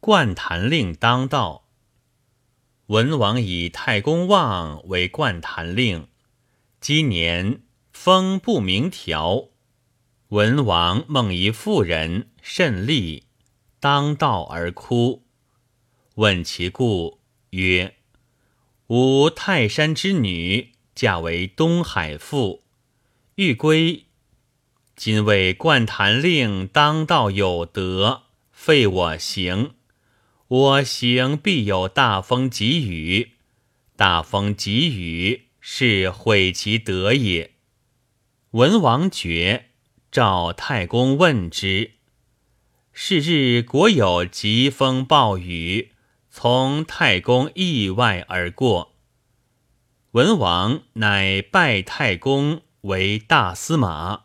灌坛令当道。文王以太公望为灌坛令，今年封不明条。文王梦一妇人甚厉，当道而哭。问其故，曰：“吾泰山之女，嫁为东海妇，欲归。今为灌坛令当道有德，废我行。”我行必有大风急雨，大风急雨是毁其德也。文王觉，召太公问之。是日国有疾风暴雨，从太公意外而过。文王乃拜太公为大司马。